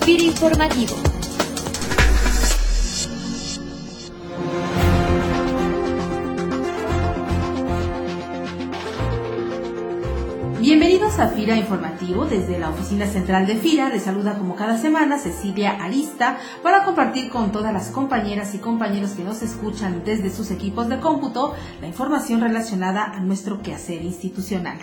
Suspiro Informativo. Bienvenidos a FIRA Informativo. Desde la oficina central de FIRA les saluda como cada semana Cecilia Arista para compartir con todas las compañeras y compañeros que nos escuchan desde sus equipos de cómputo la información relacionada a nuestro quehacer institucional.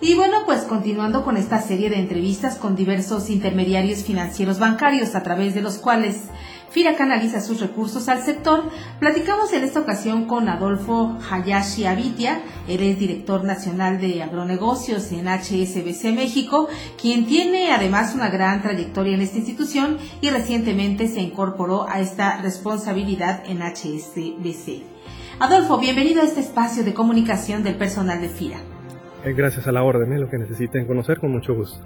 Y bueno, pues continuando con esta serie de entrevistas con diversos intermediarios financieros bancarios a través de los cuales FIRA canaliza sus recursos al sector, platicamos en esta ocasión con Adolfo Hayashi Avitia, él es director nacional de agronegocios en HSBC México, quien tiene además una gran trayectoria en esta institución y recientemente se incorporó a esta responsabilidad en HSBC. Adolfo, bienvenido a este espacio de comunicación del personal de FIRA. Eh, gracias a la orden, ¿eh? lo que necesiten conocer con mucho gusto.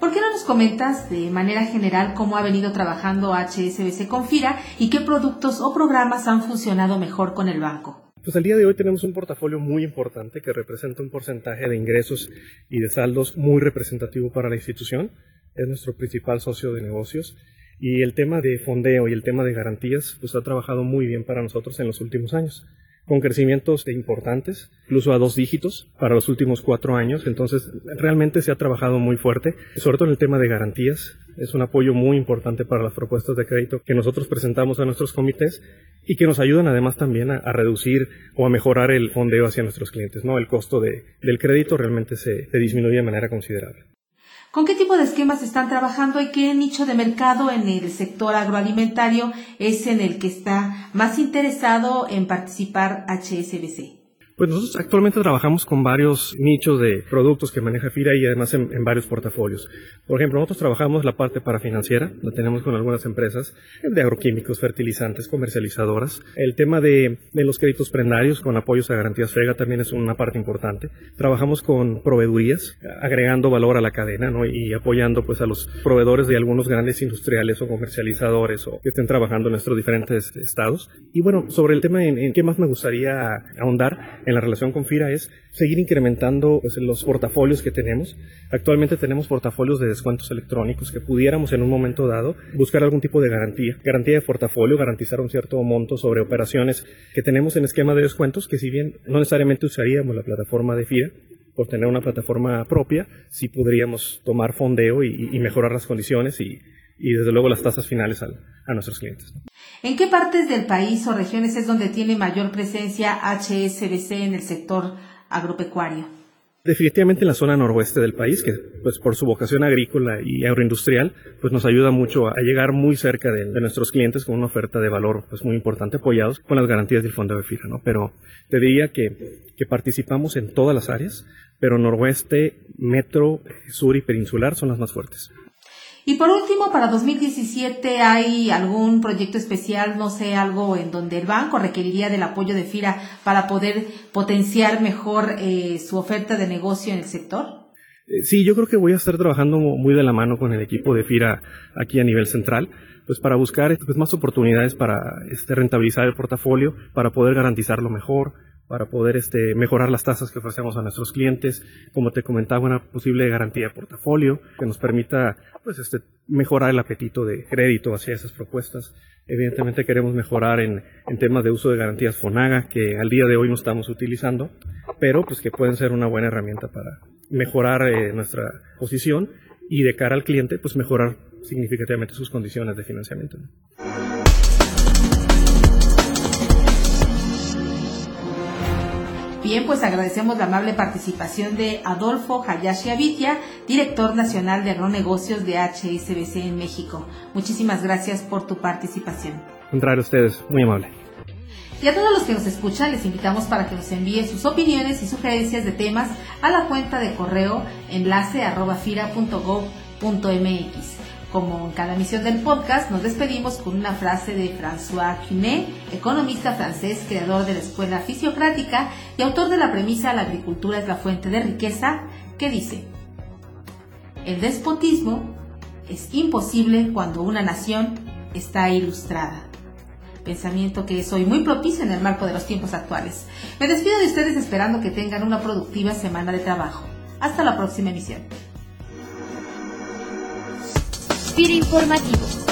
¿Por qué no nos comentas de manera general cómo ha venido trabajando HSBC con FIRA y qué productos o programas han funcionado mejor con el banco? Pues al día de hoy tenemos un portafolio muy importante que representa un porcentaje de ingresos y de saldos muy representativo para la institución. Es nuestro principal socio de negocios. Y el tema de fondeo y el tema de garantías pues ha trabajado muy bien para nosotros en los últimos años con crecimientos importantes, incluso a dos dígitos para los últimos cuatro años. Entonces, realmente se ha trabajado muy fuerte, sobre todo en el tema de garantías. Es un apoyo muy importante para las propuestas de crédito que nosotros presentamos a nuestros comités y que nos ayudan además también a, reducir o a mejorar el fondeo hacia nuestros clientes. ¿no? El costo de, del crédito realmente se disminuye de manera considerable. ¿Con qué tipo de esquemas están trabajando y qué nicho de mercado en el sector agroalimentario es en el que está más interesado en participar HSBC? Pues nosotros actualmente trabajamos con varios nichos de productos que maneja FIRA y además en, varios portafolios. Por ejemplo, nosotros trabajamos la parte para financiera, la tenemos con algunas empresas de agroquímicos, fertilizantes, comercializadoras. El tema de, los créditos prendarios con apoyos a garantías FEGA también es una parte importante. Trabajamos con proveedurías, agregando valor a la cadena ¿no? y apoyando pues a los proveedores de algunos grandes industriales o comercializadores o que estén trabajando en nuestros diferentes estados. Y bueno, sobre el tema en, en qué más me gustaría ahondar, en la relación con FIRA es seguir incrementando pues, los portafolios que tenemos. Actualmente tenemos portafolios de descuentos electrónicos que pudiéramos en un momento dado buscar algún tipo de garantía. Garantía de portafolio, garantizar un cierto monto sobre operaciones que tenemos en esquema de descuentos que si bien no necesariamente usaríamos la plataforma de FIRA, por tener una plataforma propia, sí podríamos tomar fondeo y, mejorar las condiciones y, y desde luego las tasas finales a nuestros clientes. ¿En qué partes del país o regiones es donde tiene mayor presencia HSBC en el sector agropecuario? Definitivamente en la zona noroeste del país, que pues por su vocación agrícola y agroindustrial, pues nos ayuda mucho a llegar muy cerca de, nuestros clientes con una oferta de valor pues muy importante, apoyados con las garantías del Fondo de FIRA, ¿no? Pero te diría que, que participamos en todas las áreas, pero noroeste, metro, sur y peninsular son las más fuertes. Y por último, para 2017 hay algún proyecto especial, no sé, algo en donde el banco requeriría del apoyo de FIRA para poder potenciar mejor eh, su oferta de negocio en el sector. Eh, sí, yo creo que voy a estar trabajando muy de la mano con el equipo de FIRA aquí a nivel central, pues para buscar pues, más oportunidades para este, rentabilizar el portafolio, para poder garantizarlo mejor, para poder este, mejorar las tasas que ofrecemos a nuestros clientes. Como te comentaba, una posible garantía de portafolio que nos permita pues, este, mejorar el apetito de crédito hacia esas propuestas. Evidentemente queremos mejorar en, en, temas de uso de garantías FONAGA que al día de hoy no estamos utilizando, pero pues que pueden ser una buena herramienta para mejorar eh, nuestra posición y de cara al cliente pues mejorar significativamente sus condiciones de financiamiento. Bien, pues agradecemos la amable participación de Adolfo Hayashi Avitia, director nacional de agronegocios de HSBC en México. Muchísimas gracias por tu participación. Contrario a ustedes, muy amable. Y a todos los que nos escuchan, les invitamos para que nos envíen sus opiniones y sugerencias de temas a la cuenta de correo enlace arroba como en cada emisión del podcast, nos despedimos con una frase de François Cunet, economista francés, creador de la escuela fisiocrática y autor de la premisa La agricultura es la fuente de riqueza, que dice, el despotismo es imposible cuando una nación está ilustrada. Pensamiento que es hoy muy propicio en el marco de los tiempos actuales. Me despido de ustedes esperando que tengan una productiva semana de trabajo. Hasta la próxima emisión. FIRA Informativo